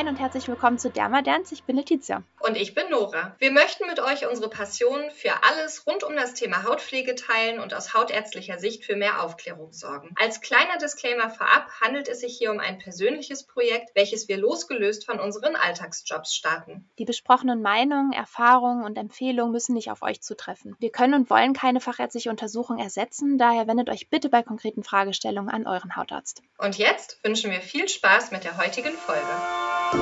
Moin und herzlich willkommen zu Dermadance. Ich bin Letizia. Und ich bin Nora. Wir möchten mit euch unsere Passion für alles rund um das Thema Hautpflege teilen und aus hautärztlicher Sicht für mehr Aufklärung sorgen. Als kleiner Disclaimer vorab handelt es sich hier um ein persönliches Projekt, welches wir losgelöst von unseren Alltagsjobs starten. Die besprochenen Meinungen, Erfahrungen und Empfehlungen müssen nicht auf euch zutreffen. Wir können und wollen keine fachärztliche Untersuchung ersetzen, daher wendet euch bitte bei konkreten Fragestellungen an euren Hautarzt. Und jetzt wünschen wir viel Spaß mit der heutigen Folge. Hallo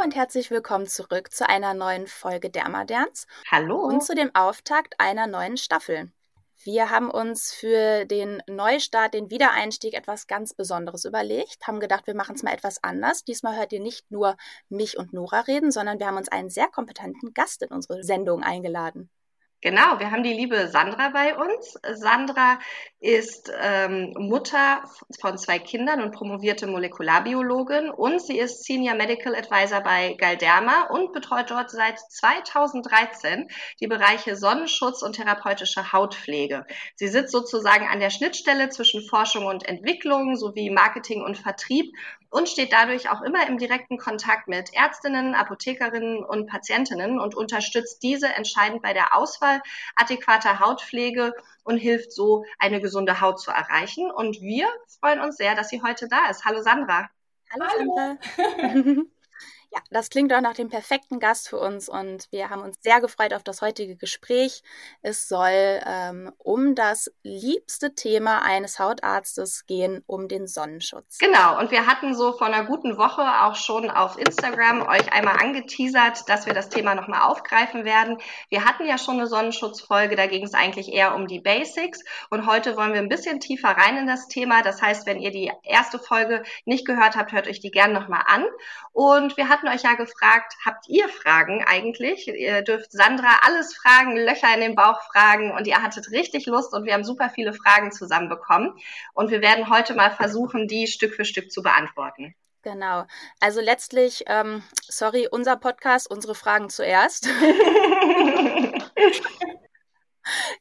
und herzlich willkommen zurück zu einer neuen Folge Dermaderns. Hallo. Und zu dem Auftakt einer neuen Staffel. Wir haben uns für den Neustart, den Wiedereinstieg etwas ganz Besonderes überlegt, haben gedacht, wir machen es mal etwas anders. Diesmal hört ihr nicht nur mich und Nora reden, sondern wir haben uns einen sehr kompetenten Gast in unsere Sendung eingeladen. Genau, wir haben die liebe Sandra bei uns. Sandra ist ähm, Mutter von zwei Kindern und promovierte Molekularbiologin und sie ist Senior Medical Advisor bei Galderma und betreut dort seit 2013 die Bereiche Sonnenschutz und therapeutische Hautpflege. Sie sitzt sozusagen an der Schnittstelle zwischen Forschung und Entwicklung sowie Marketing und Vertrieb und steht dadurch auch immer im direkten Kontakt mit Ärztinnen, Apothekerinnen und Patientinnen und unterstützt diese entscheidend bei der Auswahl adäquater Hautpflege und hilft so, eine gesunde Haut zu erreichen. Und wir freuen uns sehr, dass sie heute da ist. Hallo Sandra. Hallo, Sandra. Ja, das klingt doch nach dem perfekten Gast für uns und wir haben uns sehr gefreut auf das heutige Gespräch. Es soll ähm, um das liebste Thema eines Hautarztes gehen, um den Sonnenschutz. Genau, und wir hatten so vor einer guten Woche auch schon auf Instagram euch einmal angeteasert, dass wir das Thema nochmal aufgreifen werden. Wir hatten ja schon eine Sonnenschutzfolge, da ging es eigentlich eher um die Basics und heute wollen wir ein bisschen tiefer rein in das Thema. Das heißt, wenn ihr die erste Folge nicht gehört habt, hört euch die gerne nochmal an. Und wir hatten hatten euch ja gefragt, habt ihr Fragen eigentlich? Ihr dürft Sandra alles fragen, Löcher in den Bauch fragen und ihr hattet richtig Lust und wir haben super viele Fragen zusammenbekommen. Und wir werden heute mal versuchen, die Stück für Stück zu beantworten. Genau. Also letztlich, ähm, sorry, unser Podcast, unsere Fragen zuerst.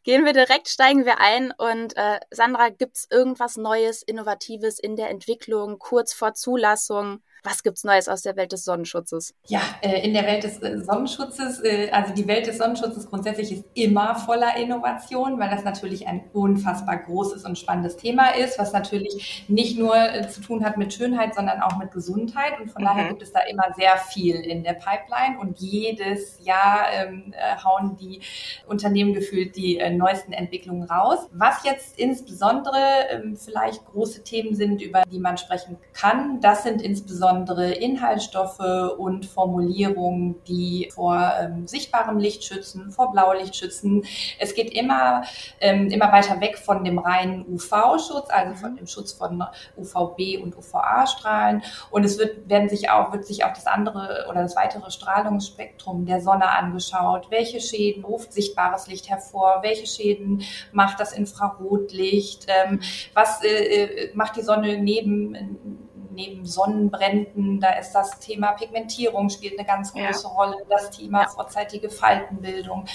Gehen wir direkt, steigen wir ein. Und äh, Sandra, gibt es irgendwas Neues, Innovatives in der Entwicklung, kurz vor Zulassung? Was gibt's Neues aus der Welt des Sonnenschutzes? Ja, äh, in der Welt des äh, Sonnenschutzes, äh, also die Welt des Sonnenschutzes grundsätzlich ist immer voller Innovation, weil das natürlich ein unfassbar großes und spannendes Thema ist, was natürlich nicht nur zu tun hat mit Schönheit, sondern auch mit Gesundheit. Und von mhm. daher gibt es da immer sehr viel in der Pipeline und jedes Jahr ähm, hauen die Unternehmen gefühlt die äh, neuesten Entwicklungen raus. Was jetzt insbesondere ähm, vielleicht große Themen sind, über die man sprechen kann, das sind insbesondere insbesondere Inhaltsstoffe und Formulierungen, die vor ähm, sichtbarem Licht schützen, vor Blaulicht schützen. Es geht immer, ähm, immer weiter weg von dem reinen UV-Schutz, also von mhm. dem Schutz von UVB und UVA-Strahlen. Und es wird, werden sich auch, wird sich auch das andere oder das weitere Strahlungsspektrum der Sonne angeschaut. Welche Schäden ruft sichtbares Licht hervor? Welche Schäden macht das Infrarotlicht? Ähm, was äh, äh macht die Sonne neben neben Sonnenbränden, da ist das Thema Pigmentierung spielt eine ganz große ja. Rolle, das Thema ja. vorzeitige Faltenbildung.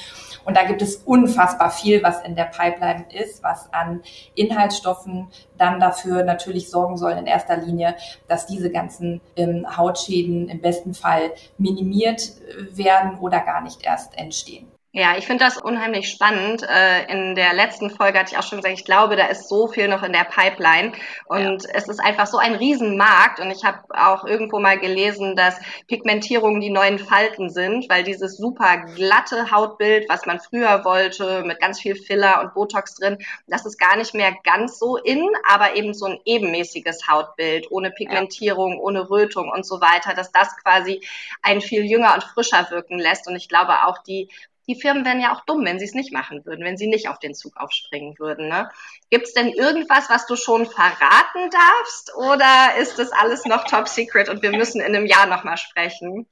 Und da gibt es unfassbar viel, was in der Pipeline ist, was an Inhaltsstoffen dann dafür natürlich sorgen soll in erster Linie, dass diese ganzen ähm, Hautschäden im besten Fall minimiert äh, werden oder gar nicht erst entstehen. Ja, ich finde das unheimlich spannend. Äh, in der letzten Folge hatte ich auch schon gesagt, ich glaube, da ist so viel noch in der Pipeline und ja. es ist einfach so ein Riesenmarkt und ich habe auch irgendwo mal gelesen, dass Pigmentierungen die neuen Falten sind, weil dieses super glatte Hautbild, was man früher wollte, mit ganz viel Filler und Botox drin, das ist gar nicht mehr ganz so in, aber eben so ein ebenmäßiges Hautbild, ohne Pigmentierung, ja. ohne Rötung und so weiter, dass das quasi einen viel jünger und frischer wirken lässt und ich glaube auch die die Firmen wären ja auch dumm, wenn sie es nicht machen würden, wenn sie nicht auf den Zug aufspringen würden. Ne? Gibt es denn irgendwas, was du schon verraten darfst oder ist das alles noch top secret und wir müssen in einem Jahr nochmal sprechen?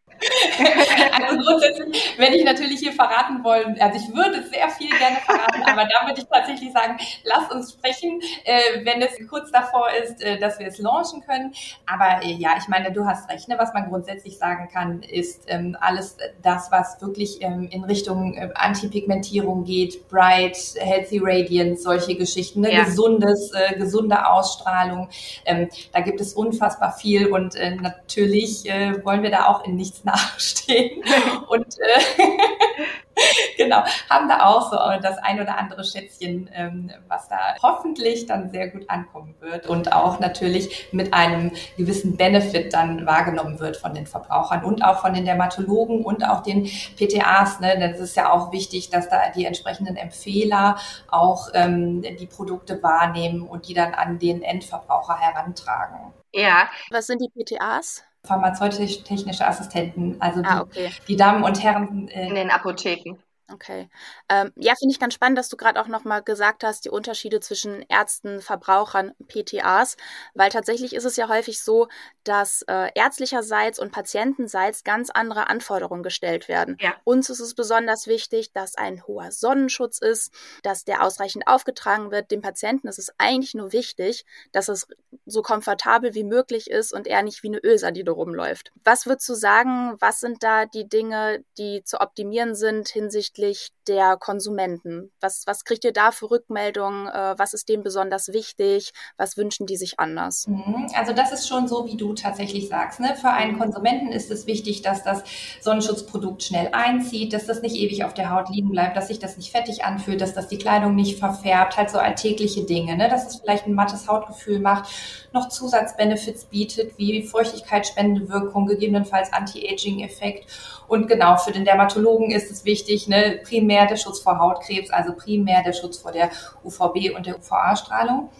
also grundsätzlich, wenn ich natürlich hier verraten wollen, also ich würde sehr viel gerne verraten, aber da würde ich tatsächlich sagen, lass uns sprechen, äh, wenn es kurz davor ist, äh, dass wir es launchen können. Aber äh, ja, ich meine, du hast recht. Ne? Was man grundsätzlich sagen kann, ist ähm, alles das, was wirklich ähm, in Richtung äh, Antipigmentierung geht, Bright, Healthy Radiance, solche Geschichten, ne? ja. gesundes, äh, gesunde Ausstrahlung. Ähm, da gibt es unfassbar viel und äh, natürlich äh, wollen wir da auch in nichts nachstehen. Und äh, genau, haben da auch so das ein oder andere Schätzchen, ähm, was da hoffentlich dann sehr gut ankommen wird und auch natürlich mit einem gewissen Benefit dann wahrgenommen wird von den Verbrauchern und auch von den Dermatologen und auch den PTAs. Ne? Denn es ist ja auch wichtig, dass da die entsprechenden Empfehler auch ähm, die Produkte wahrnehmen und die dann an den Endverbraucher herantragen. Ja. Was sind die PTAs? Pharmazeutisch-technische Assistenten, also die, ah, okay. die Damen und Herren äh, in den Apotheken. Okay. Ähm, ja, finde ich ganz spannend, dass du gerade auch nochmal gesagt hast, die Unterschiede zwischen Ärzten, Verbrauchern, PTAs, weil tatsächlich ist es ja häufig so, dass äh, ärztlicherseits und patientenseits ganz andere Anforderungen gestellt werden. Ja. Uns ist es besonders wichtig, dass ein hoher Sonnenschutz ist, dass der ausreichend aufgetragen wird. Dem Patienten ist es eigentlich nur wichtig, dass es so komfortabel wie möglich ist und er nicht wie eine Ölsardine rumläuft. Was würdest du sagen, was sind da die Dinge, die zu optimieren sind hinsichtlich hinsichtlich der Konsumenten? Was, was kriegt ihr da für Rückmeldungen? Äh, was ist denen besonders wichtig? Was wünschen die sich anders? Mhm. Also das ist schon so, wie du tatsächlich sagst. Ne? Für einen Konsumenten ist es wichtig, dass das Sonnenschutzprodukt schnell einzieht, dass das nicht ewig auf der Haut liegen bleibt, dass sich das nicht fettig anfühlt, dass das die Kleidung nicht verfärbt, halt so alltägliche Dinge, ne? dass es vielleicht ein mattes Hautgefühl macht, noch Zusatzbenefits bietet, wie Feuchtigkeitsspendende Wirkung, gegebenenfalls Anti-Aging-Effekt. Und genau, für den Dermatologen ist es wichtig, ne, primär der Schutz vor Hautkrebs, also primär der Schutz vor der UVB und der UVA-Strahlung.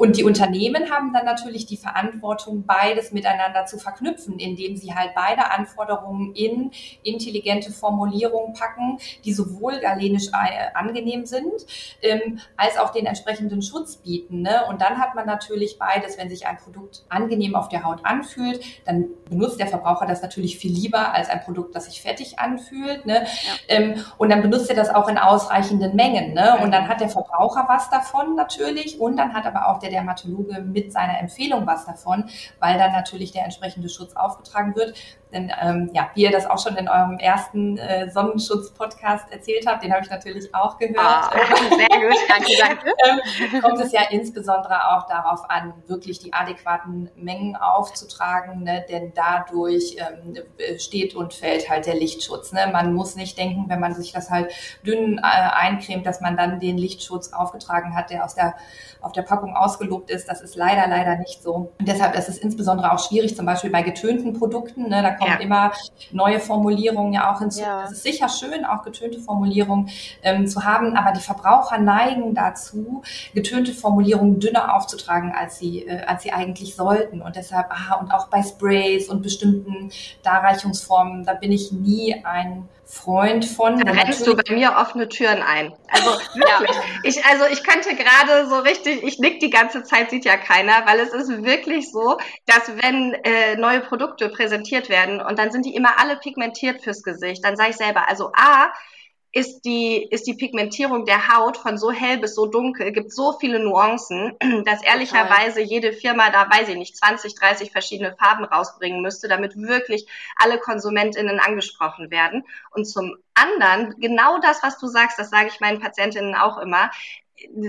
Und die Unternehmen haben dann natürlich die Verantwortung, beides miteinander zu verknüpfen, indem sie halt beide Anforderungen in intelligente Formulierungen packen, die sowohl galenisch äh, angenehm sind, ähm, als auch den entsprechenden Schutz bieten. Ne? Und dann hat man natürlich beides, wenn sich ein Produkt angenehm auf der Haut anfühlt, dann benutzt der Verbraucher das natürlich viel lieber als ein Produkt, das sich fettig anfühlt. Ne? Ja. Ähm, und dann benutzt er das auch in ausreichenden Mengen. Ne? Und dann hat der Verbraucher was davon natürlich und dann hat aber auch der der Dermatologe mit seiner Empfehlung was davon, weil dann natürlich der entsprechende Schutz aufgetragen wird. Denn ähm, ja, wie ihr das auch schon in eurem ersten äh, Sonnenschutz-Podcast erzählt habt, den habe ich natürlich auch gehört. Ah, sehr gut, danke, danke. ähm, kommt es ja insbesondere auch darauf an, wirklich die adäquaten Mengen aufzutragen, ne? denn dadurch ähm, steht und fällt halt der Lichtschutz. Ne? Man muss nicht denken, wenn man sich das halt dünn äh, eincremt, dass man dann den Lichtschutz aufgetragen hat, der aus der, auf der Packung ausgelobt ist. Das ist leider, leider nicht so. Und deshalb ist es insbesondere auch schwierig, zum Beispiel bei getönten Produkten. Ne? Da kommen ja. immer neue Formulierungen ja auch hinzu. Ja. Es ist sicher schön, auch getönte Formulierungen ähm, zu haben, aber die Verbraucher neigen dazu, getönte Formulierungen dünner aufzutragen, als sie, äh, als sie eigentlich sollten. Und deshalb, ah, und auch bei Sprays und bestimmten Darreichungsformen, da bin ich nie ein Freund von. Da rennst du bei mir offene Türen ein. Also wirklich. ich, also ich könnte gerade so richtig, ich nick die ganze Zeit, sieht ja keiner, weil es ist wirklich so, dass wenn äh, neue Produkte präsentiert werden und dann sind die immer alle pigmentiert fürs Gesicht, dann sage ich selber, also A, ist die, ist die Pigmentierung der Haut von so hell bis so dunkel, gibt so viele Nuancen, dass ehrlicherweise jede Firma da, weiß ich nicht, 20, 30 verschiedene Farben rausbringen müsste, damit wirklich alle KonsumentInnen angesprochen werden. Und zum anderen, genau das, was du sagst, das sage ich meinen Patientinnen auch immer,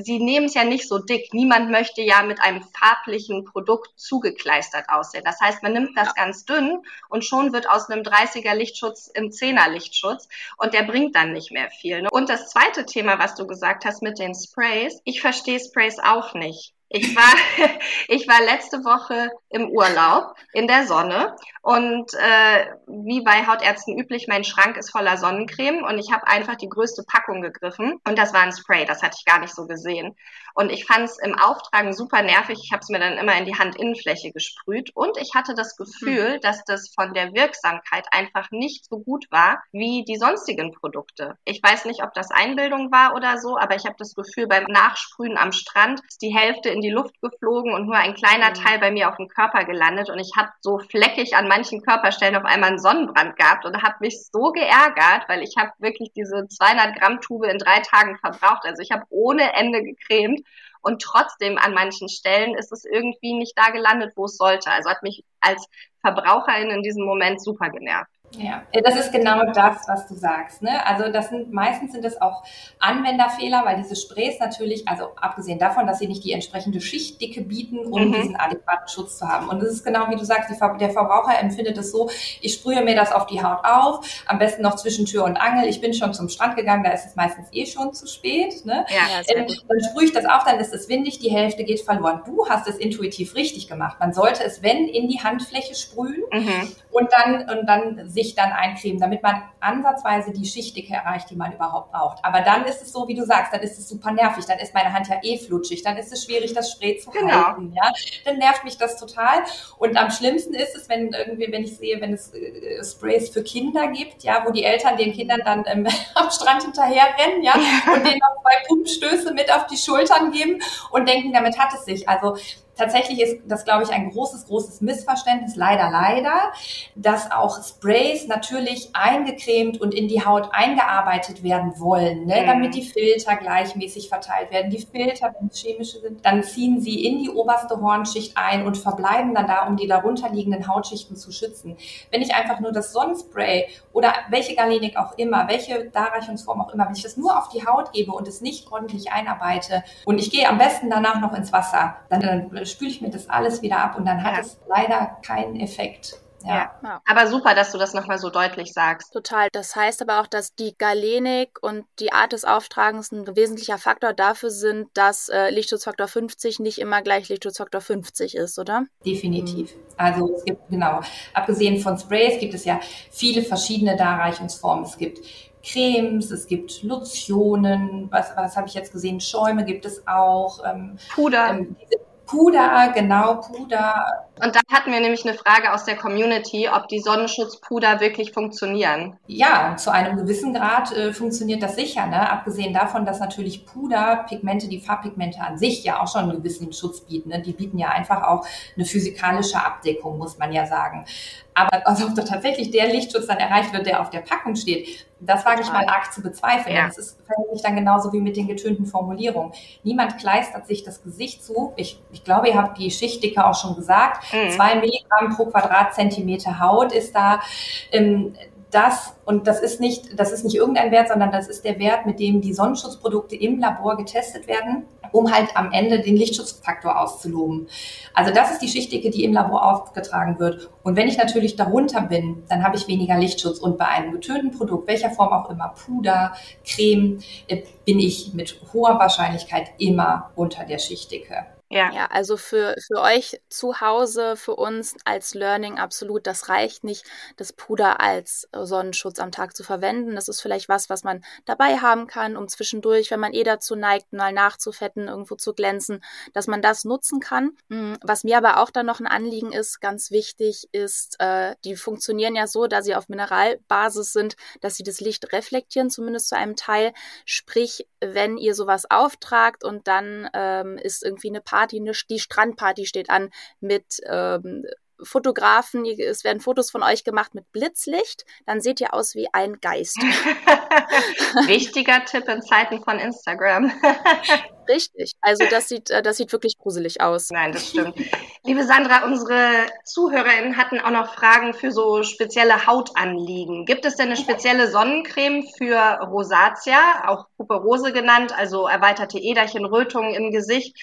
sie nehmen es ja nicht so dick. Niemand möchte ja mit einem farblichen Produkt zugekleistert aussehen. Das heißt, man nimmt das ja. ganz dünn und schon wird aus einem 30er Lichtschutz im 10er Lichtschutz und der bringt dann nicht mehr viel. Ne? Und das zweite Thema, was du gesagt hast mit den Sprays, ich verstehe Sprays auch nicht. Ich war, ich war letzte Woche im Urlaub in der Sonne und äh, wie bei Hautärzten üblich, mein Schrank ist voller Sonnencreme und ich habe einfach die größte Packung gegriffen und das war ein Spray, das hatte ich gar nicht so gesehen. Und ich fand es im Auftragen super nervig. Ich habe es mir dann immer in die Handinnenfläche gesprüht und ich hatte das Gefühl, mhm. dass das von der Wirksamkeit einfach nicht so gut war wie die sonstigen Produkte. Ich weiß nicht, ob das Einbildung war oder so, aber ich habe das Gefühl, beim Nachsprühen am Strand ist die Hälfte in in die Luft geflogen und nur ein kleiner Teil bei mir auf dem Körper gelandet. Und ich habe so fleckig an manchen Körperstellen auf einmal einen Sonnenbrand gehabt und habe mich so geärgert, weil ich habe wirklich diese 200 Gramm Tube in drei Tagen verbraucht. Also ich habe ohne Ende gecremt und trotzdem an manchen Stellen ist es irgendwie nicht da gelandet, wo es sollte. Also hat mich als Verbraucherin in diesem Moment super genervt. Ja, das ist genau das, was du sagst. Ne? Also das sind meistens sind es auch Anwenderfehler, weil diese Sprays natürlich, also abgesehen davon, dass sie nicht die entsprechende Schichtdicke bieten, um mhm. diesen adäquaten Schutz zu haben. Und das ist genau wie du sagst, die, der Verbraucher empfindet es so, ich sprühe mir das auf die Haut auf, am besten noch zwischen Tür und Angel. Ich bin schon zum Strand gegangen, da ist es meistens eh schon zu spät. Ne? Ja, ähm, dann sprühe ich das auf, dann ist es windig, die Hälfte geht verloren. Du hast es intuitiv richtig gemacht. Man sollte es, wenn, in die Handfläche sprühen mhm. und dann und dann sich dann eincremen, damit man ansatzweise die Schichtdicke erreicht, die man überhaupt braucht. Aber dann ist es so, wie du sagst, dann ist es super nervig, dann ist meine Hand ja eh flutschig, dann ist es schwierig, das Spray zu genau. halten, ja. Dann nervt mich das total. Und am schlimmsten ist es, wenn irgendwie, wenn ich sehe, wenn es äh, Sprays für Kinder gibt, ja, wo die Eltern den Kindern dann ähm, am Strand hinterher rennen, ja, und denen noch zwei Pumpstöße mit auf die Schultern geben und denken, damit hat es sich. Also Tatsächlich ist das, glaube ich, ein großes, großes Missverständnis, leider, leider, dass auch Sprays natürlich eingecremt und in die Haut eingearbeitet werden wollen, ne? Mhm. damit die Filter gleichmäßig verteilt werden. Die Filter, wenn es chemische sind, dann ziehen sie in die oberste Hornschicht ein und verbleiben dann da, um die darunterliegenden Hautschichten zu schützen. Wenn ich einfach nur das Sonnenspray oder welche Galenik auch immer, welche Darreichungsform auch immer, wenn ich das nur auf die Haut gebe und es nicht ordentlich einarbeite und ich gehe am besten danach noch ins Wasser, dann, dann spüle ich mir das alles wieder ab und dann hat ja. es leider keinen Effekt. Ja. ja. Aber super, dass du das nochmal so deutlich sagst. Total. Das heißt aber auch, dass die Galenik und die Art des Auftragens ein wesentlicher Faktor dafür sind, dass äh, Lichtschutzfaktor 50 nicht immer gleich Lichtschutzfaktor 50 ist, oder? Definitiv. Mhm. Also es gibt, genau, abgesehen von Sprays gibt es ja viele verschiedene Darreichungsformen. Es gibt Cremes, es gibt Lotionen, was, was habe ich jetzt gesehen? Schäume gibt es auch. Ähm, Puder. Ähm, Puder, genau, Puder. Und da hatten wir nämlich eine Frage aus der Community, ob die Sonnenschutzpuder wirklich funktionieren. Ja, zu einem gewissen Grad äh, funktioniert das sicher, ne? Abgesehen davon, dass natürlich Puderpigmente, die Farbpigmente an sich ja auch schon einen gewissen Schutz bieten. Ne? Die bieten ja einfach auch eine physikalische Abdeckung, muss man ja sagen. Aber also ob da tatsächlich der Lichtschutz dann erreicht wird, der auf der Packung steht, das wage ich mal arg zu bezweifeln. Ja. Das ist verhält dann genauso wie mit den getönten Formulierungen. Niemand kleistert sich das Gesicht zu. Ich, ich glaube, ihr habt die Schichtdicke auch schon gesagt. Mhm. Zwei Milligramm pro Quadratzentimeter Haut ist da. Ähm, das, und das ist nicht, das ist nicht irgendein Wert, sondern das ist der Wert, mit dem die Sonnenschutzprodukte im Labor getestet werden, um halt am Ende den Lichtschutzfaktor auszuloben. Also das ist die Schichtdicke, die im Labor aufgetragen wird. Und wenn ich natürlich darunter bin, dann habe ich weniger Lichtschutz. Und bei einem getönten Produkt, welcher Form auch immer, Puder, Creme, äh, bin ich mit hoher Wahrscheinlichkeit immer unter der Schichtdicke. Ja. ja, also für, für euch zu Hause, für uns als Learning absolut, das reicht nicht, das Puder als Sonnenschutz am Tag zu verwenden. Das ist vielleicht was, was man dabei haben kann, um zwischendurch, wenn man eh dazu neigt, mal nachzufetten, irgendwo zu glänzen, dass man das nutzen kann. Hm, was mir aber auch dann noch ein Anliegen ist, ganz wichtig ist, äh, die funktionieren ja so, da sie auf Mineralbasis sind, dass sie das Licht reflektieren, zumindest zu einem Teil. Sprich, wenn ihr sowas auftragt und dann ähm, ist irgendwie eine Party, eine, die Strandparty steht an mit ähm, Fotografen, es werden Fotos von euch gemacht mit Blitzlicht, dann seht ihr aus wie ein Geist. Wichtiger Tipp in Zeiten von Instagram. Richtig. Also das sieht, äh, das sieht wirklich gruselig aus. Nein, das stimmt. Liebe Sandra, unsere ZuhörerInnen hatten auch noch Fragen für so spezielle Hautanliegen. Gibt es denn eine spezielle Sonnencreme für Rosatia, auch Puperose genannt, also erweiterte Äderchen, Rötungen im Gesicht?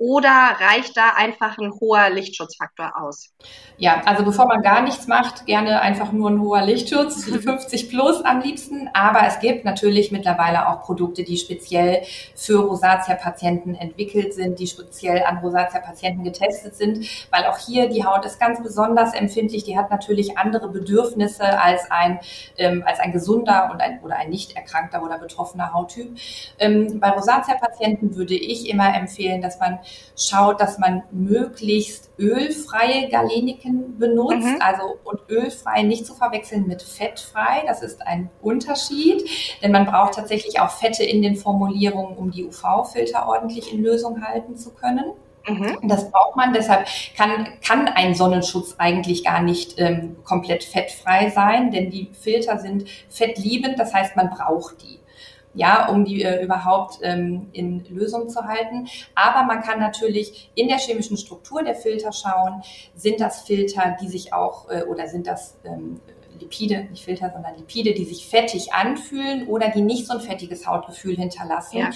Oder reicht da einfach ein hoher Lichtschutzfaktor aus? Ja, also bevor man gar nichts macht, gerne einfach nur ein hoher Lichtschutz, 50 plus am liebsten. Aber es gibt natürlich mittlerweile auch Produkte, die speziell für Rosatia-Patienten entwickelt sind, die speziell an Rosatia-Patienten getestet sind, weil auch hier die Haut ist ganz besonders empfindlich. Die hat natürlich andere Bedürfnisse als ein, ähm, als ein gesunder und ein, oder ein nicht erkrankter oder betroffener Hauttyp. Ähm, bei Rosatia-Patienten würde ich immer empfehlen, dass man schaut, dass man möglichst ölfreie Galeniken benutzt, mhm. also und ölfrei nicht zu verwechseln mit fettfrei. Das ist ein Unterschied, denn man braucht tatsächlich auch Fette in den Formulierungen, um die UV-Filter ordentlich in Lösung halten zu können. Mhm. Das braucht man, deshalb kann, kann ein Sonnenschutz eigentlich gar nicht ähm, komplett fettfrei sein, denn die Filter sind fettliebend, das heißt, man braucht die ja, um die äh, überhaupt ähm, in Lösung zu halten. Aber man kann natürlich in der chemischen Struktur der Filter schauen, sind das Filter, die sich auch, äh, oder sind das ähm, Lipide, nicht Filter, sondern Lipide, die sich fettig anfühlen oder die nicht so ein fettiges Hautgefühl hinterlassen. Ja.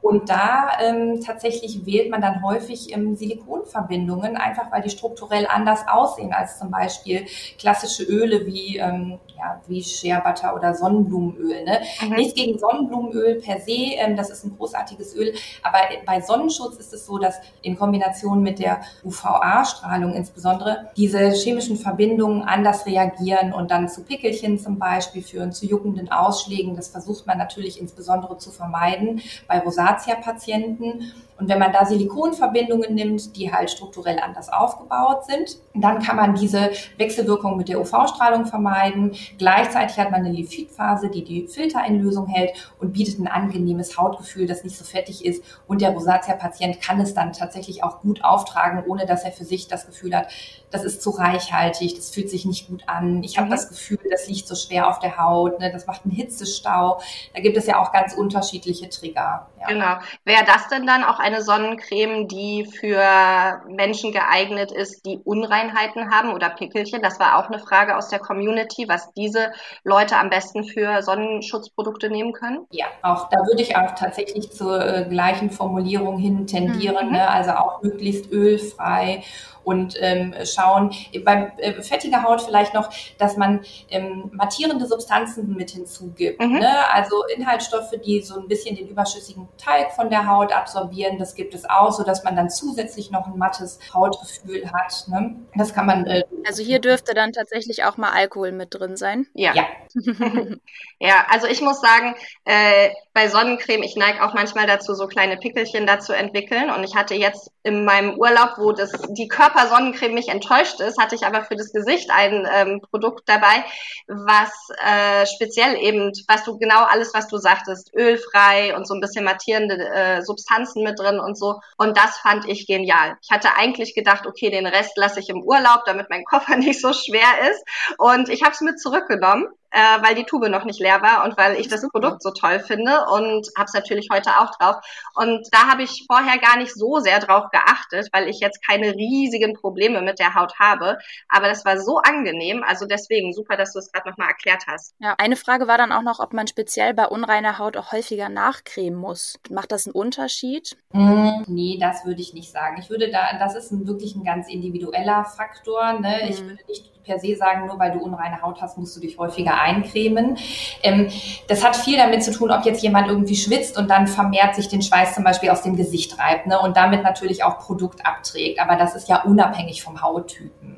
Und da ähm, tatsächlich wählt man dann häufig ähm, Silikonverbindungen, einfach weil die strukturell anders aussehen als zum Beispiel klassische Öle wie, ähm, ja, wie Shea Butter oder Sonnenblumenöl. Ne? Mhm. Nichts gegen Sonnenblumenöl per se, ähm, das ist ein großartiges Öl, aber bei Sonnenschutz ist es so, dass in Kombination mit der UVA-Strahlung insbesondere diese chemischen Verbindungen anders reagieren und dann zu Pickelchen zum Beispiel führen, zu juckenden Ausschlägen. Das versucht man natürlich insbesondere zu vermeiden bei Rosatia Rosacea-Patienten. Und wenn man da Silikonverbindungen nimmt, die halt strukturell anders aufgebaut sind, dann kann man diese Wechselwirkung mit der UV-Strahlung vermeiden. Gleichzeitig hat man eine Lipidphase, die die Filter in Lösung hält und bietet ein angenehmes Hautgefühl, das nicht so fettig ist. Und der Rosacea-Patient kann es dann tatsächlich auch gut auftragen, ohne dass er für sich das Gefühl hat, das ist zu reichhaltig, das fühlt sich nicht gut an. Ich habe mhm. das Gefühl, das liegt so schwer auf der Haut, ne? das macht einen Hitzestau. Da gibt es ja auch ganz unterschiedliche Trigger. Ja. Genau. Wäre das denn dann auch eine Sonnencreme, die für Menschen geeignet ist, die Unreinheiten haben oder Pickelchen? Das war auch eine Frage aus der Community, was diese Leute am besten für Sonnenschutzprodukte nehmen können. Ja, auch da würde ich auch tatsächlich zur äh, gleichen Formulierung hin tendieren, mhm. ne? also auch möglichst ölfrei und ähm, schauen, bei äh, fettiger Haut vielleicht noch, dass man ähm, mattierende Substanzen mit hinzugibt. Mhm. Ne? Also Inhaltsstoffe, die so ein bisschen den überschüssigen Talg von der Haut absorbieren, das gibt es auch, so dass man dann zusätzlich noch ein mattes Hautgefühl hat. Ne? Das kann man. Äh, also hier dürfte dann tatsächlich auch mal Alkohol mit drin sein. Ja. Ja, ja also ich muss sagen, äh, bei Sonnencreme, ich neige auch manchmal dazu, so kleine Pickelchen dazu entwickeln. Und ich hatte jetzt in meinem Urlaub, wo das die Körper Körpersonnencreme mich enttäuscht ist, hatte ich aber für das Gesicht ein ähm, Produkt dabei, was äh, speziell eben, was du genau alles, was du sagtest, ölfrei und so ein bisschen mattierende äh, Substanzen mit drin und so. Und das fand ich genial. Ich hatte eigentlich gedacht, okay, den Rest lasse ich im Urlaub, damit mein Koffer nicht so schwer ist. Und ich habe es mit zurückgenommen äh, weil die Tube noch nicht leer war und weil ich das Produkt so toll finde und habe es natürlich heute auch drauf. Und da habe ich vorher gar nicht so sehr drauf geachtet, weil ich jetzt keine riesigen Probleme mit der Haut habe. Aber das war so angenehm. Also deswegen super, dass du es gerade nochmal erklärt hast. Ja, eine Frage war dann auch noch, ob man speziell bei unreiner Haut auch häufiger nachcremen muss. Macht das einen Unterschied? Mm, nee, das würde ich nicht sagen. Ich würde da, das ist ein, wirklich ein ganz individueller Faktor. Ne? Mm. Ich würde nicht per se sagen, nur weil du unreine Haut hast, musst du dich häufiger eincremen. Ähm, das hat viel damit zu tun, ob jetzt jemand irgendwie schwitzt und dann vermehrt sich den Schweiß zum Beispiel aus dem Gesicht reibt ne? und damit natürlich auch Produkt abträgt. Aber das ist ja unabhängig vom Hauttypen.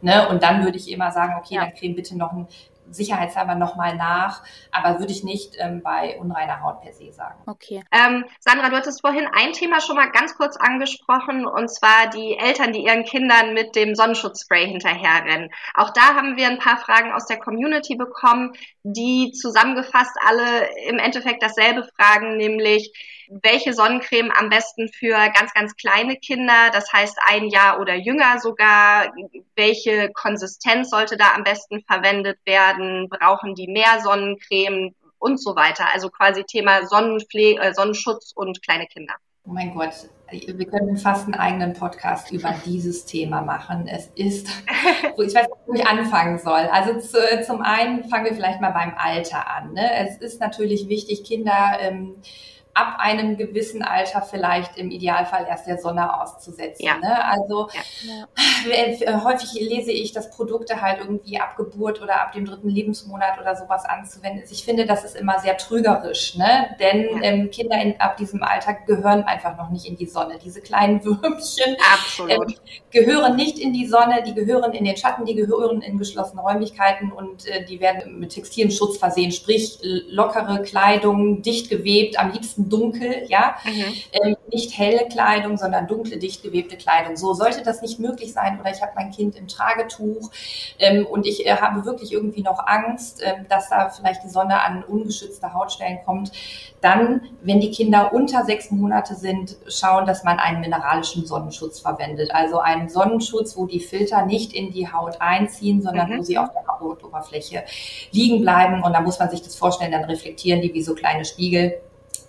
Ne? Und dann würde ich immer sagen, okay, ja. dann creme bitte noch ein sicherheitshalber nochmal nach, aber würde ich nicht ähm, bei unreiner Haut per se sagen. Okay. Ähm, Sandra, du hattest vorhin ein Thema schon mal ganz kurz angesprochen und zwar die Eltern, die ihren Kindern mit dem Sonnenschutzspray hinterherrennen. Auch da haben wir ein paar Fragen aus der Community bekommen, die zusammengefasst alle im Endeffekt dasselbe fragen, nämlich welche Sonnencreme am besten für ganz, ganz kleine Kinder, das heißt ein Jahr oder jünger sogar, welche Konsistenz sollte da am besten verwendet werden, brauchen die mehr Sonnencreme und so weiter. Also quasi Thema Sonnenpflege, äh, Sonnenschutz und kleine Kinder. Oh mein Gott, wir können fast einen eigenen Podcast über dieses Thema machen. Es ist, ich weiß nicht, wo ich anfangen soll. Also zu, zum einen fangen wir vielleicht mal beim Alter an. Ne? Es ist natürlich wichtig, Kinder ähm, ab einem gewissen Alter vielleicht im Idealfall erst der Sonne auszusetzen. Ja. Ne? Also ja. Äh, häufig lese ich, dass Produkte halt irgendwie ab Geburt oder ab dem dritten Lebensmonat oder sowas anzuwenden ist. Ich finde, das ist immer sehr trügerisch, ne? denn ja. ähm, Kinder in, ab diesem Alter gehören einfach noch nicht in die Sonne. Diese kleinen Würmchen ähm, gehören nicht in die Sonne, die gehören in den Schatten, die gehören in geschlossene Räumlichkeiten und äh, die werden mit Textilien Schutz versehen, sprich lockere Kleidung, dicht gewebt, am liebsten liebsten dunkel, ja, mhm. ähm, nicht helle Kleidung, sondern dunkle, dicht gewebte Kleidung. So sollte das nicht möglich sein oder ich habe mein Kind im Tragetuch ähm, und ich äh, habe wirklich irgendwie noch Angst, äh, dass da vielleicht die Sonne an ungeschützte Hautstellen kommt, dann, wenn die Kinder unter sechs Monate sind, schauen, dass man einen mineralischen Sonnenschutz verwendet. Also einen Sonnenschutz, wo die Filter nicht in die Haut einziehen, sondern mhm. wo sie auf der Hautoberfläche liegen bleiben. Und da muss man sich das vorstellen, dann reflektieren die wie so kleine Spiegel.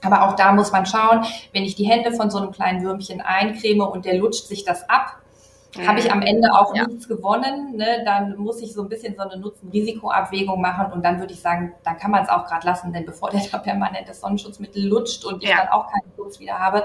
Aber auch da muss man schauen, wenn ich die Hände von so einem kleinen Würmchen eincreme und der lutscht sich das ab, habe ich am Ende auch ja. nichts gewonnen, ne? dann muss ich so ein bisschen so eine Nutzen-Risiko-Abwägung machen und dann würde ich sagen, dann kann man es auch gerade lassen, denn bevor der da permanent das Sonnenschutzmittel lutscht und ich ja. dann auch keinen Schutz wieder habe,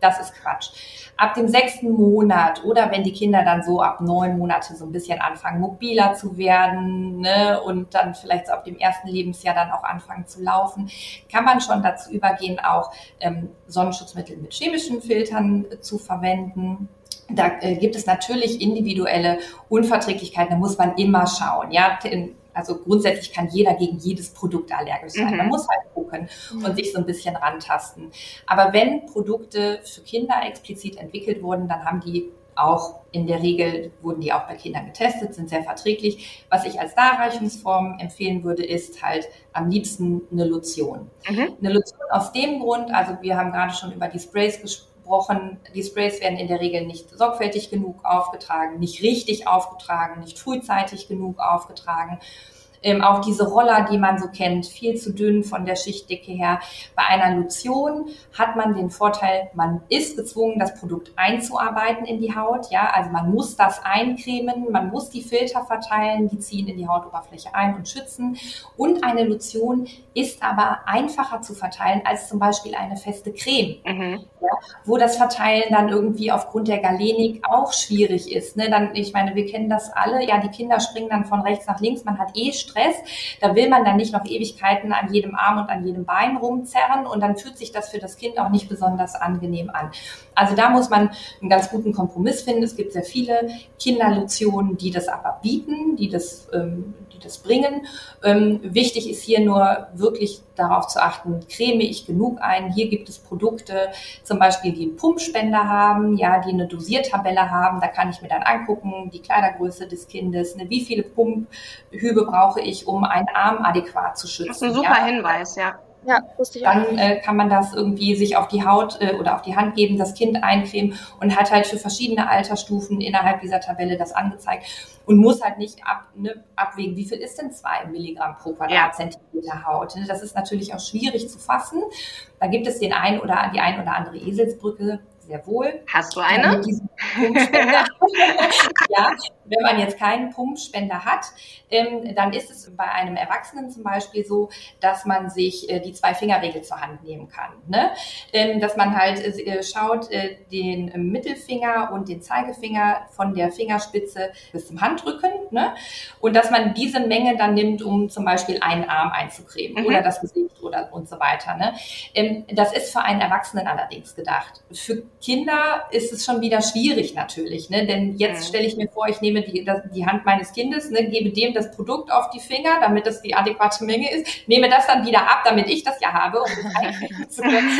das ist Quatsch. Ab dem sechsten Monat oder wenn die Kinder dann so ab neun Monate so ein bisschen anfangen, mobiler zu werden ne, und dann vielleicht so ab dem ersten Lebensjahr dann auch anfangen zu laufen, kann man schon dazu übergehen, auch ähm, Sonnenschutzmittel mit chemischen Filtern äh, zu verwenden. Da äh, gibt es natürlich individuelle Unverträglichkeiten, da muss man immer schauen. Ja, also grundsätzlich kann jeder gegen jedes Produkt allergisch sein. Mhm. Man muss halt gucken mhm. und sich so ein bisschen rantasten. Aber wenn Produkte für Kinder explizit entwickelt wurden, dann haben die auch in der Regel wurden die auch bei Kindern getestet, sind sehr verträglich. Was ich als Darreichungsform empfehlen würde, ist halt am liebsten eine Lotion. Mhm. Eine Lotion aus dem Grund, also wir haben gerade schon über die Sprays gesprochen, abgebrochen. Die Sprays werden in der Regel nicht sorgfältig genug aufgetragen, nicht richtig aufgetragen, nicht frühzeitig genug aufgetragen. Ähm, auch diese Roller, die man so kennt, viel zu dünn von der Schichtdicke her. Bei einer Lotion hat man den Vorteil, man ist gezwungen, das Produkt einzuarbeiten in die Haut. Ja, also man muss das eincremen, man muss die Filter verteilen, die ziehen in die Hautoberfläche ein und schützen. Und eine Lotion ist aber einfacher zu verteilen als zum Beispiel eine feste Creme, mhm. ja, wo das Verteilen dann irgendwie aufgrund der Galenik auch schwierig ist. Ne? Dann, ich meine, wir kennen das alle. Ja, die Kinder springen dann von rechts nach links. Man hat eh Stress. Da will man dann nicht noch Ewigkeiten an jedem Arm und an jedem Bein rumzerren und dann fühlt sich das für das Kind auch nicht besonders angenehm an. Also da muss man einen ganz guten Kompromiss finden. Es gibt sehr viele Kinderlotionen, die das aber bieten, die das, ähm, die das bringen. Ähm, wichtig ist hier nur wirklich darauf zu achten, creme ich genug ein. Hier gibt es Produkte, zum Beispiel, die einen Pumpspender haben, ja, die eine Dosiertabelle haben. Da kann ich mir dann angucken, die Kleidergröße des Kindes, ne, wie viele Pumphübe brauche ich, um einen Arm adäquat zu schützen. Das ist ein super ja. Hinweis, ja. Ja, wusste ich Dann auch. Äh, kann man das irgendwie sich auf die Haut äh, oder auf die Hand geben, das Kind eincremen und hat halt für verschiedene Altersstufen innerhalb dieser Tabelle das angezeigt und muss halt nicht ab, ne, abwägen, wie viel ist denn zwei Milligramm pro Quadratzentimeter ja. Haut. Ne? Das ist natürlich auch schwierig zu fassen. Da gibt es den einen oder die ein oder andere Eselsbrücke sehr wohl. Hast du eine? ja, wenn man jetzt keinen Pumpspender hat, ähm, dann ist es bei einem Erwachsenen zum Beispiel so, dass man sich äh, die Zwei-Finger-Regel zur Hand nehmen kann. Ne? Ähm, dass man halt äh, schaut, äh, den Mittelfinger und den Zeigefinger von der Fingerspitze bis zum Handrücken. Ne? Und dass man diese Menge dann nimmt, um zum Beispiel einen Arm einzucremen mhm. oder das Gesicht oder und so weiter. Ne? Ähm, das ist für einen Erwachsenen allerdings gedacht. Für Kinder ist es schon wieder schwierig natürlich. Ne? Denn jetzt mhm. stelle ich mir vor, ich nehme nehme die, die Hand meines Kindes, ne, gebe dem das Produkt auf die Finger, damit das die adäquate Menge ist, nehme das dann wieder ab, damit ich das ja habe, um zu können.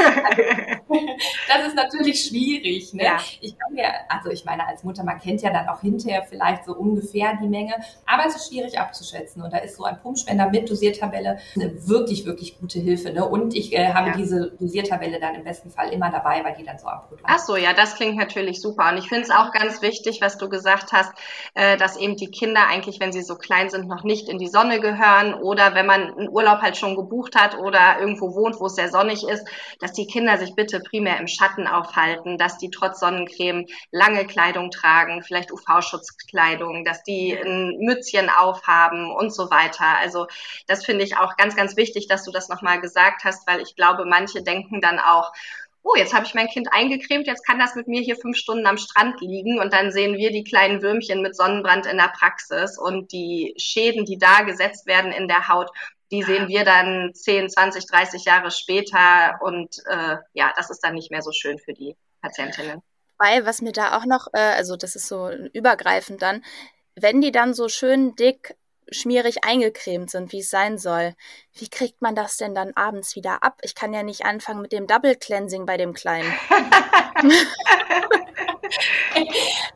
das ist natürlich schwierig. Ne? Ja. Ich kann mir, also ich meine, als Mutter, man kennt ja dann auch hinterher vielleicht so ungefähr die Menge, aber es ist schwierig abzuschätzen. Und da ist so ein Pumpspender mit Dosiertabelle eine wirklich, wirklich gute Hilfe. Ne? Und ich äh, habe ja. diese Dosiertabelle dann im besten Fall immer dabei, weil die dann so Produkt Ach so, ja, das klingt natürlich super. Und ich finde es auch ganz wichtig, was du gesagt hast, äh, dass eben die Kinder eigentlich, wenn sie so klein sind, noch nicht in die Sonne gehören oder wenn man einen Urlaub halt schon gebucht hat oder irgendwo wohnt, wo es sehr sonnig ist, dass die Kinder sich bitte primär im Schatten aufhalten, dass die trotz Sonnencreme lange Kleidung tragen, vielleicht UV-Schutzkleidung, dass die ein Mützchen aufhaben und so weiter. Also das finde ich auch ganz, ganz wichtig, dass du das nochmal gesagt hast, weil ich glaube, manche denken dann auch, oh, jetzt habe ich mein Kind eingecremt, jetzt kann das mit mir hier fünf Stunden am Strand liegen und dann sehen wir die kleinen Würmchen mit Sonnenbrand in der Praxis und die Schäden, die da gesetzt werden in der Haut, die sehen wir dann 10, 20, 30 Jahre später und äh, ja, das ist dann nicht mehr so schön für die Patientinnen. Weil, was mir da auch noch, äh, also das ist so übergreifend dann, wenn die dann so schön dick schmierig eingecremt sind, wie es sein soll. Wie kriegt man das denn dann abends wieder ab? Ich kann ja nicht anfangen mit dem Double Cleansing bei dem Kleinen.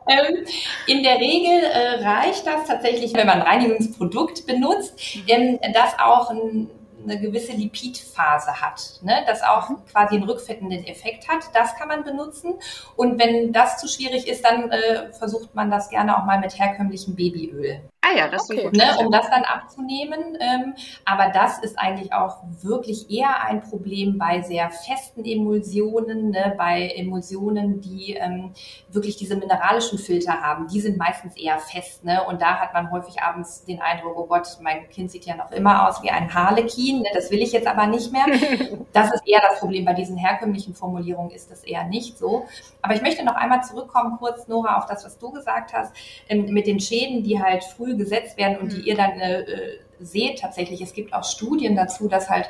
ähm, in der Regel äh, reicht das tatsächlich, wenn man ein Reinigungsprodukt benutzt, mhm. ähm, das auch ein eine gewisse Lipidphase hat, ne? das auch mhm. quasi einen rückfettenden Effekt hat. Das kann man benutzen. Und wenn das zu schwierig ist, dann äh, versucht man das gerne auch mal mit herkömmlichem Babyöl. Ah ja, das okay. ist ne, um das dann abzunehmen. Ähm, aber das ist eigentlich auch wirklich eher ein Problem bei sehr festen Emulsionen, ne, bei Emulsionen, die ähm, wirklich diese mineralischen Filter haben. Die sind meistens eher fest. Ne? Und da hat man häufig abends den Eindruck, oh Gott, mein Kind sieht ja noch immer aus wie ein Harlekin. Ne? Das will ich jetzt aber nicht mehr. Das ist eher das Problem. Bei diesen herkömmlichen Formulierungen ist das eher nicht so. Aber ich möchte noch einmal zurückkommen, kurz, Nora, auf das, was du gesagt hast, ähm, mit den Schäden, die halt früh gesetzt werden und die mhm. ihr dann äh, äh, seht tatsächlich. Es gibt auch Studien dazu, dass halt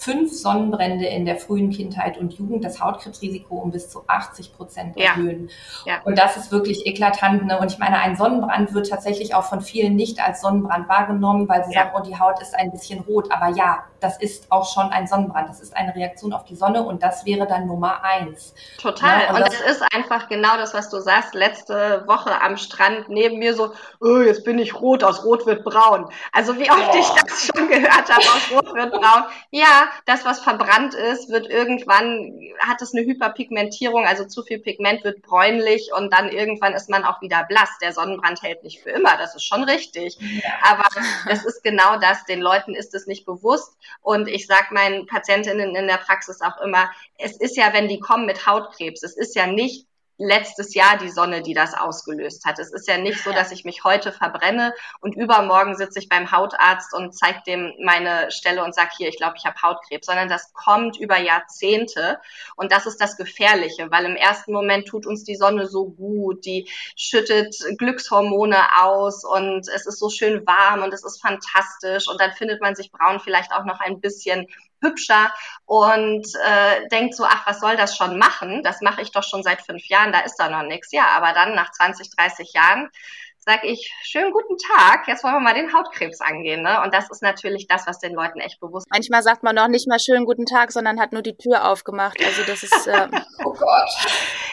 fünf Sonnenbrände in der frühen Kindheit und Jugend das Hautkrebsrisiko um bis zu 80 Prozent erhöhen. Ja. Ja. Und das ist wirklich eklatant. Ne? Und ich meine, ein Sonnenbrand wird tatsächlich auch von vielen nicht als Sonnenbrand wahrgenommen, weil sie ja. sagen, oh, die Haut ist ein bisschen rot. Aber ja, das ist auch schon ein Sonnenbrand. Das ist eine Reaktion auf die Sonne und das wäre dann Nummer eins. Total. Ne? Und, und das, das, ist einfach genau das, was du sagst. Letzte Woche am Strand neben mir so, oh, jetzt bin ich rot, aus rot wird braun. Also wie oft oh. ich das schon gehört habe, aus rot wird braun. Ja, das, was verbrannt ist, wird irgendwann, hat es eine Hyperpigmentierung, also zu viel Pigment wird bräunlich und dann irgendwann ist man auch wieder blass. Der Sonnenbrand hält nicht für immer, das ist schon richtig. Ja. Aber es ist genau das, den Leuten ist es nicht bewusst. Und ich sage meinen Patientinnen in der Praxis auch immer, es ist ja, wenn die kommen mit Hautkrebs, es ist ja nicht letztes Jahr die Sonne, die das ausgelöst hat. Es ist ja nicht so, dass ich mich heute verbrenne und übermorgen sitze ich beim Hautarzt und zeige dem meine Stelle und sage, hier, ich glaube, ich habe Hautkrebs, sondern das kommt über Jahrzehnte und das ist das Gefährliche, weil im ersten Moment tut uns die Sonne so gut, die schüttet Glückshormone aus und es ist so schön warm und es ist fantastisch und dann findet man sich braun vielleicht auch noch ein bisschen hübscher und äh, denkt so, ach, was soll das schon machen? Das mache ich doch schon seit fünf Jahren, da ist da noch nichts. Ja, aber dann nach 20, 30 Jahren sage ich, schönen guten Tag, jetzt wollen wir mal den Hautkrebs angehen. Ne? Und das ist natürlich das, was den Leuten echt bewusst ist. Manchmal sagt man noch nicht mal schönen guten Tag, sondern hat nur die Tür aufgemacht. Also das ist... Äh oh Gott.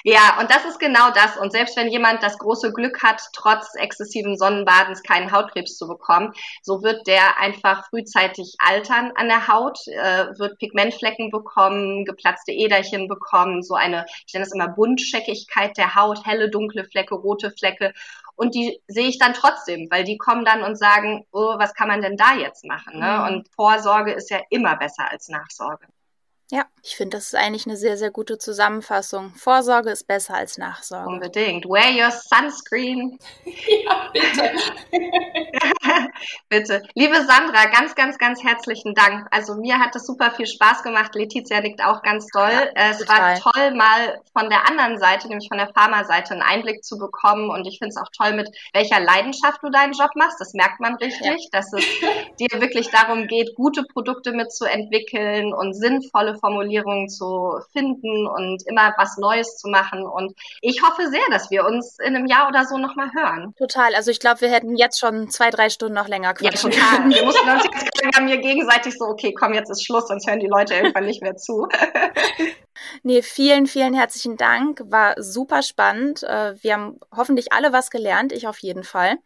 Ja, und das ist genau das. Und selbst wenn jemand das große Glück hat, trotz exzessiven Sonnenbadens keinen Hautkrebs zu bekommen, so wird der einfach frühzeitig altern an der Haut, äh, wird Pigmentflecken bekommen, geplatzte Äderchen bekommen, so eine, ich nenne das immer Buntscheckigkeit der Haut, helle, dunkle Flecke, rote Flecke. Und die sehe ich dann trotzdem, weil die kommen dann und sagen, oh, was kann man denn da jetzt machen? Ne? Mhm. Und Vorsorge ist ja immer besser als Nachsorge. Ja, ich finde, das ist eigentlich eine sehr, sehr gute Zusammenfassung. Vorsorge ist besser als Nachsorge. Unbedingt. Wear your sunscreen. ja, bitte. bitte. Liebe Sandra, ganz, ganz, ganz herzlichen Dank. Also mir hat es super viel Spaß gemacht. Letizia nickt auch ganz toll. Ja, es total. war toll, mal von der anderen Seite, nämlich von der Pharma-Seite, einen Einblick zu bekommen. Und ich finde es auch toll, mit welcher Leidenschaft du deinen Job machst. Das merkt man richtig, ja. dass es dir wirklich darum geht, gute Produkte mitzuentwickeln und sinnvolle Formulierungen zu finden und immer was Neues zu machen. Und ich hoffe sehr, dass wir uns in einem Jahr oder so nochmal hören. Total. Also ich glaube, wir hätten jetzt schon zwei, drei Stunden noch länger quatschen. Ja, total. Wir mussten uns jetzt wir mir gegenseitig so, okay, komm, jetzt ist Schluss, sonst hören die Leute irgendwann nicht mehr zu. Nee, vielen, vielen herzlichen Dank. War super spannend. Äh, wir haben hoffentlich alle was gelernt, ich auf jeden Fall.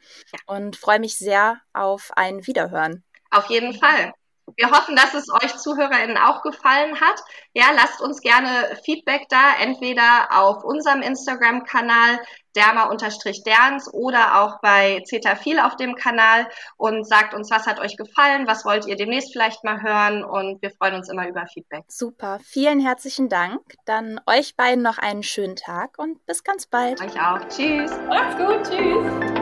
Und freue mich sehr auf ein Wiederhören. Auf jeden Fall. Wir hoffen, dass es euch ZuhörerInnen auch gefallen hat. Ja, lasst uns gerne Feedback da, entweder auf unserem Instagram-Kanal derma-derns oder auch bei Zetafil auf dem Kanal und sagt uns, was hat euch gefallen, was wollt ihr demnächst vielleicht mal hören und wir freuen uns immer über Feedback. Super, vielen herzlichen Dank. Dann euch beiden noch einen schönen Tag und bis ganz bald. Euch auch. Tschüss. Macht's gut. Tschüss.